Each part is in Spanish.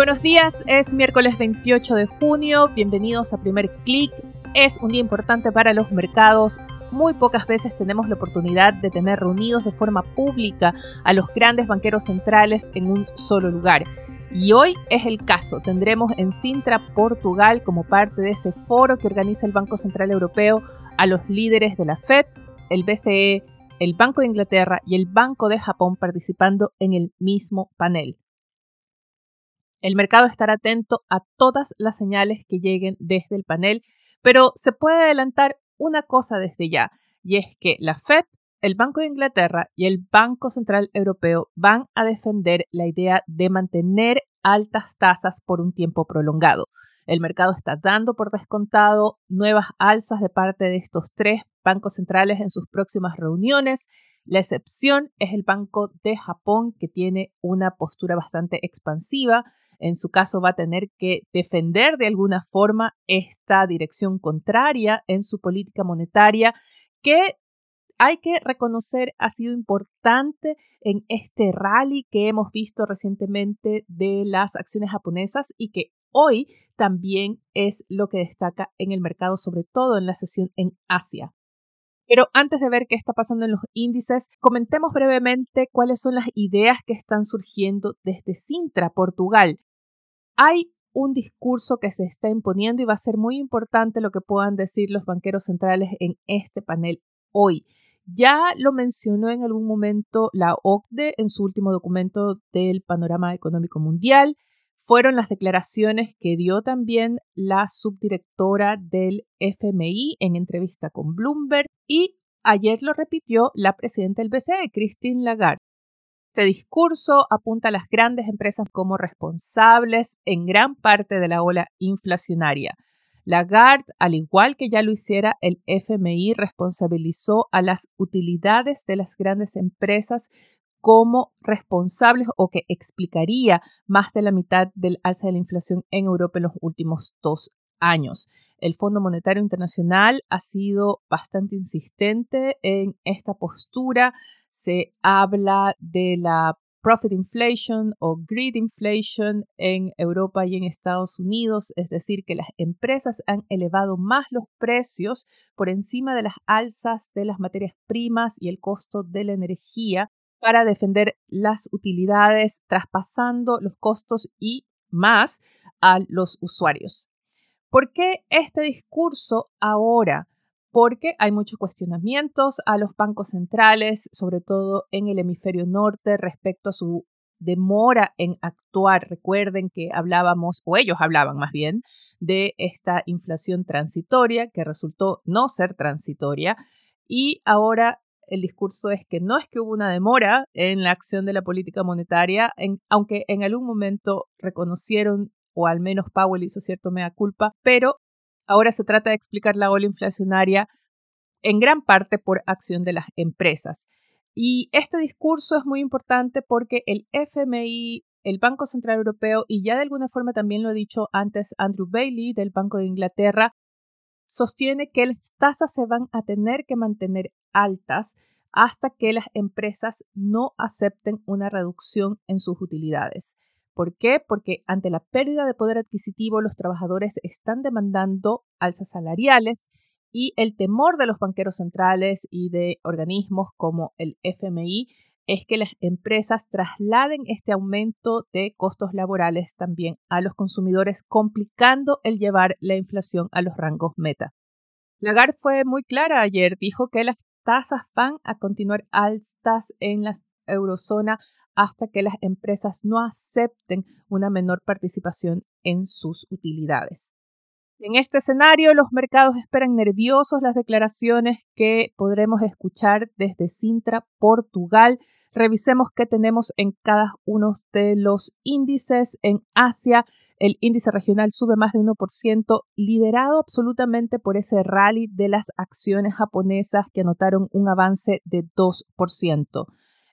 Buenos días, es miércoles 28 de junio, bienvenidos a Primer Click. Es un día importante para los mercados. Muy pocas veces tenemos la oportunidad de tener reunidos de forma pública a los grandes banqueros centrales en un solo lugar. Y hoy es el caso. Tendremos en Sintra, Portugal, como parte de ese foro que organiza el Banco Central Europeo, a los líderes de la Fed, el BCE, el Banco de Inglaterra y el Banco de Japón participando en el mismo panel. El mercado estará atento a todas las señales que lleguen desde el panel, pero se puede adelantar una cosa desde ya, y es que la Fed, el Banco de Inglaterra y el Banco Central Europeo van a defender la idea de mantener altas tasas por un tiempo prolongado. El mercado está dando por descontado nuevas alzas de parte de estos tres bancos centrales en sus próximas reuniones. La excepción es el Banco de Japón, que tiene una postura bastante expansiva en su caso va a tener que defender de alguna forma esta dirección contraria en su política monetaria que hay que reconocer ha sido importante en este rally que hemos visto recientemente de las acciones japonesas y que hoy también es lo que destaca en el mercado, sobre todo en la sesión en Asia. Pero antes de ver qué está pasando en los índices, comentemos brevemente cuáles son las ideas que están surgiendo desde Sintra, Portugal. Hay un discurso que se está imponiendo y va a ser muy importante lo que puedan decir los banqueros centrales en este panel hoy. Ya lo mencionó en algún momento la OCDE en su último documento del panorama económico mundial. Fueron las declaraciones que dio también la subdirectora del FMI en entrevista con Bloomberg y ayer lo repitió la presidenta del BCE, Christine Lagarde. Este discurso apunta a las grandes empresas como responsables en gran parte de la ola inflacionaria. Lagarde, al igual que ya lo hiciera el FMI, responsabilizó a las utilidades de las grandes empresas como responsables o que explicaría más de la mitad del alza de la inflación en Europa en los últimos dos años. El Fondo Monetario Internacional ha sido bastante insistente en esta postura se habla de la profit inflation o greed inflation en Europa y en Estados Unidos, es decir, que las empresas han elevado más los precios por encima de las alzas de las materias primas y el costo de la energía para defender las utilidades, traspasando los costos y más a los usuarios. ¿Por qué este discurso ahora? Porque hay muchos cuestionamientos a los bancos centrales, sobre todo en el hemisferio norte, respecto a su demora en actuar. Recuerden que hablábamos, o ellos hablaban más bien, de esta inflación transitoria que resultó no ser transitoria y ahora el discurso es que no es que hubo una demora en la acción de la política monetaria, aunque en algún momento reconocieron, o al menos Powell hizo cierto mea culpa, pero Ahora se trata de explicar la ola inflacionaria en gran parte por acción de las empresas. Y este discurso es muy importante porque el FMI, el Banco Central Europeo y ya de alguna forma también lo ha dicho antes Andrew Bailey del Banco de Inglaterra, sostiene que las tasas se van a tener que mantener altas hasta que las empresas no acepten una reducción en sus utilidades. ¿Por qué? Porque ante la pérdida de poder adquisitivo, los trabajadores están demandando alzas salariales y el temor de los banqueros centrales y de organismos como el FMI es que las empresas trasladen este aumento de costos laborales también a los consumidores, complicando el llevar la inflación a los rangos meta. Lagarde fue muy clara ayer, dijo que las tasas van a continuar altas en la eurozona hasta que las empresas no acepten una menor participación en sus utilidades. En este escenario, los mercados esperan nerviosos las declaraciones que podremos escuchar desde Sintra, Portugal. Revisemos qué tenemos en cada uno de los índices. En Asia, el índice regional sube más de 1%, liderado absolutamente por ese rally de las acciones japonesas que anotaron un avance de 2%.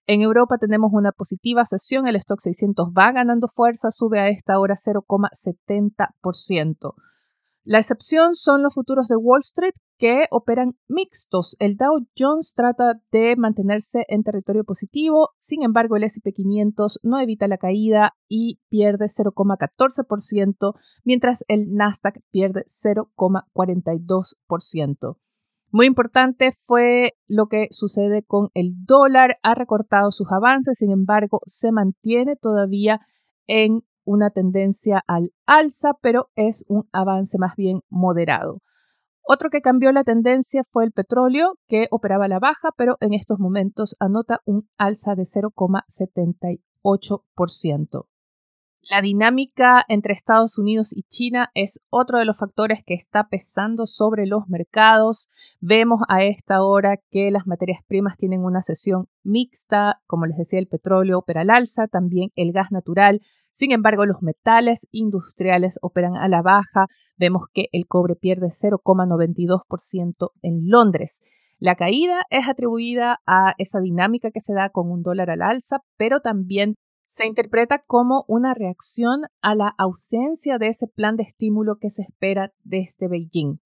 En Europa tenemos una positiva sesión, el stock 600 va ganando fuerza, sube a esta hora 0,70%. La excepción son los futuros de Wall Street que operan mixtos. El Dow Jones trata de mantenerse en territorio positivo, sin embargo el SP 500 no evita la caída y pierde 0,14%, mientras el Nasdaq pierde 0,42%. Muy importante fue lo que sucede con el dólar. Ha recortado sus avances, sin embargo, se mantiene todavía en una tendencia al alza, pero es un avance más bien moderado. Otro que cambió la tendencia fue el petróleo, que operaba a la baja, pero en estos momentos anota un alza de 0,78%. La dinámica entre Estados Unidos y China es otro de los factores que está pesando sobre los mercados. Vemos a esta hora que las materias primas tienen una sesión mixta, como les decía, el petróleo opera al alza, también el gas natural. Sin embargo, los metales industriales operan a la baja. Vemos que el cobre pierde 0,92% en Londres. La caída es atribuida a esa dinámica que se da con un dólar al alza, pero también se interpreta como una reacción a la ausencia de ese plan de estímulo que se espera desde Beijing.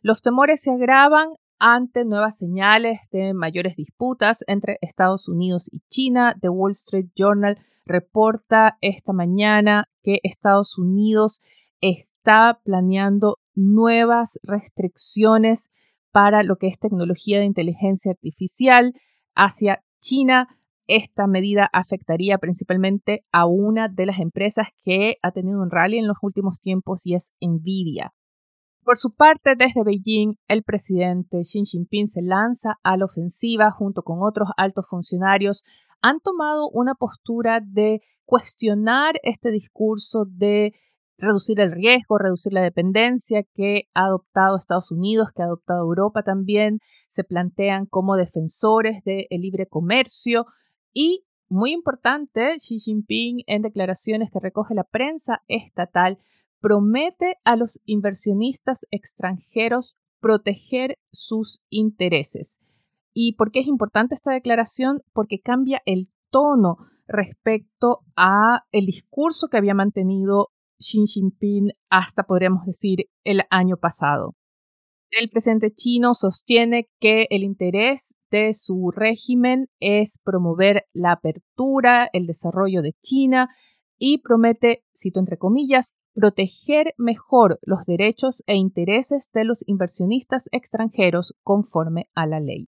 Los temores se agravan ante nuevas señales de mayores disputas entre Estados Unidos y China. The Wall Street Journal reporta esta mañana que Estados Unidos está planeando nuevas restricciones para lo que es tecnología de inteligencia artificial hacia China esta medida afectaría principalmente a una de las empresas que ha tenido un rally en los últimos tiempos y es Nvidia. Por su parte, desde Beijing, el presidente Xi Jinping se lanza a la ofensiva junto con otros altos funcionarios. Han tomado una postura de cuestionar este discurso de reducir el riesgo, reducir la dependencia que ha adoptado Estados Unidos, que ha adoptado Europa también. Se plantean como defensores del libre comercio y muy importante, Xi Jinping en declaraciones que recoge la prensa estatal promete a los inversionistas extranjeros proteger sus intereses. ¿Y por qué es importante esta declaración? Porque cambia el tono respecto a el discurso que había mantenido Xi Jinping hasta, podríamos decir, el año pasado. El presidente chino sostiene que el interés de su régimen es promover la apertura, el desarrollo de China y promete, cito entre comillas, proteger mejor los derechos e intereses de los inversionistas extranjeros conforme a la ley.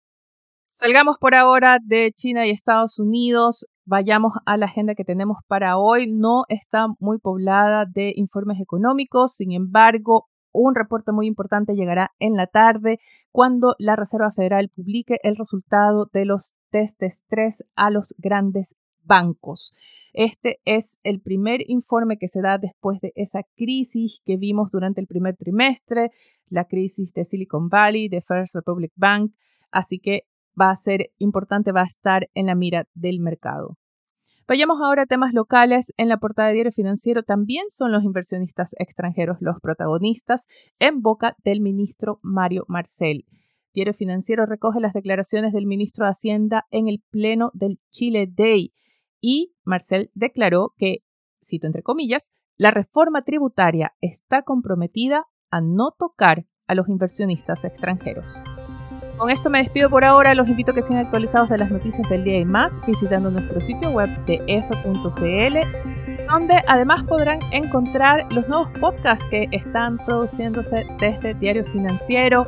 Salgamos por ahora de China y Estados Unidos, vayamos a la agenda que tenemos para hoy. No está muy poblada de informes económicos, sin embargo, un reporte muy importante llegará en la tarde cuando la Reserva Federal publique el resultado de los test de estrés a los grandes bancos. Este es el primer informe que se da después de esa crisis que vimos durante el primer trimestre, la crisis de Silicon Valley, de First Republic Bank, así que va a ser importante, va a estar en la mira del mercado. Vayamos ahora a temas locales. En la portada de Diario Financiero también son los inversionistas extranjeros los protagonistas en boca del ministro Mario Marcel. Diario Financiero recoge las declaraciones del ministro de Hacienda en el pleno del Chile Day y Marcel declaró que, cito entre comillas, la reforma tributaria está comprometida a no tocar a los inversionistas extranjeros. Con esto me despido por ahora. Los invito a que sean actualizados de las noticias del día y más visitando nuestro sitio web de f.cl, donde además podrán encontrar los nuevos podcasts que están produciéndose desde Diario Financiero.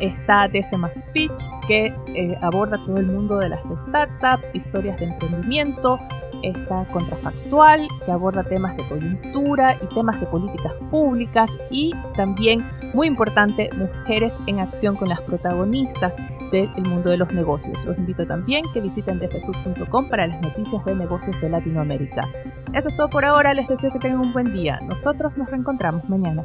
Está desde Más Pitch, que eh, aborda todo el mundo de las startups, historias de emprendimiento, está Contrafactual, que aborda temas de coyuntura y temas de políticas públicas y también, muy importante, mujeres en acción con las protagonistas del mundo de los negocios. Los invito también que visiten defesur.com para las noticias de negocios de Latinoamérica. Eso es todo por ahora, les deseo que tengan un buen día. Nosotros nos reencontramos mañana.